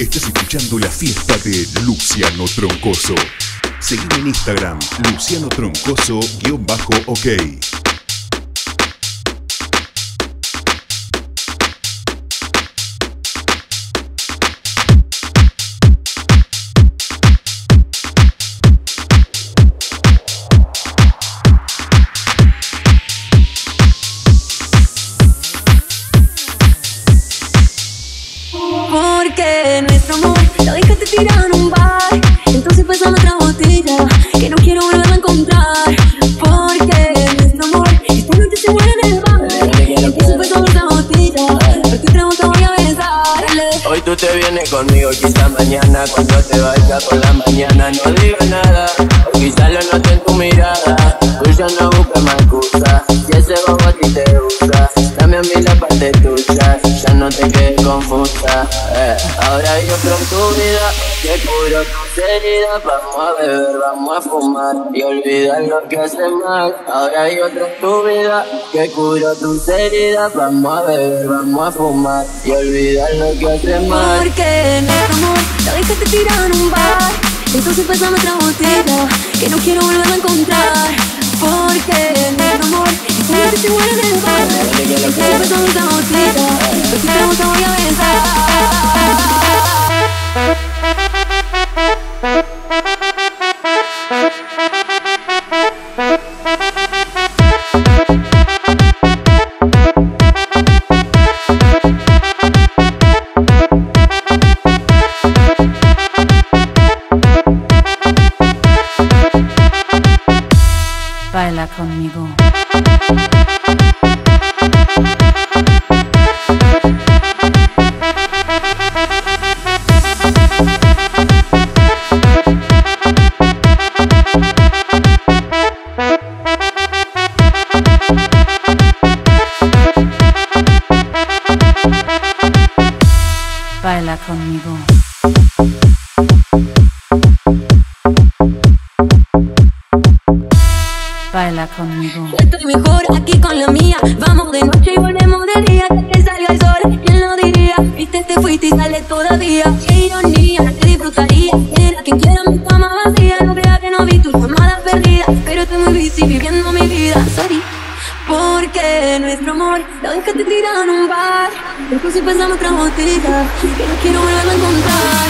Estás escuchando la fiesta de Luciano Troncoso. Seguime en Instagram, Luciano Troncoso-OK. Porque en un bar. Entonces pasame otra botella Que no quiero volver a encontrar Porque nuestro amor. Esta noche se muere en el bar. Empiezo pasando otra botella Porque otra botella voy a besar Hoy tú te vienes conmigo, quizá mañana Cuando te vayas por la mañana No digas nada, o quizá lo note en tu mirada Tú ya no busques más excusa Si ese bobo a ti te usa. Dame a mí la parte Ya no te quedes confusa. Eh. Ahora hay otro en tu vida Que curo tus heridas. Vamos a beber, vamos a fumar Y olvidar lo que hace mal. Ahora hay otro en tu vida Que curo tus heridas. Vamos a beber, vamos a fumar Y olvidar lo que hace mal. Porque nuestro amor lo dejaste tirado en un bar Entonces pasame otra botella Que no quiero volver a encontrar porque en el amor, si eres igual en el bar, pero no te. Conmigo. Baila conmigo. Estoy mejor aquí con la mía. Vamos de noche y volvemos de día. Que salga el sol, ¿quién lo diría? Viste, te fuiste y sale todavía. Qué ironía, te disfrutaría. Era quien quiera mi cama vacía. No creas que no vi tus llamadas perdidas. Pero estoy muy busy viviendo mi vida. Sorry porque nuestro amor lo dejaste tirado en un bar. Después empezamos otra botita. Que no quiero volverlo a encontrar.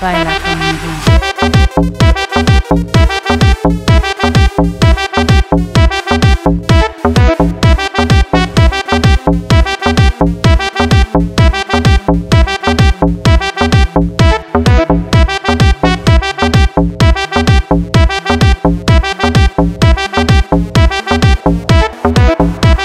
Ay. Bye.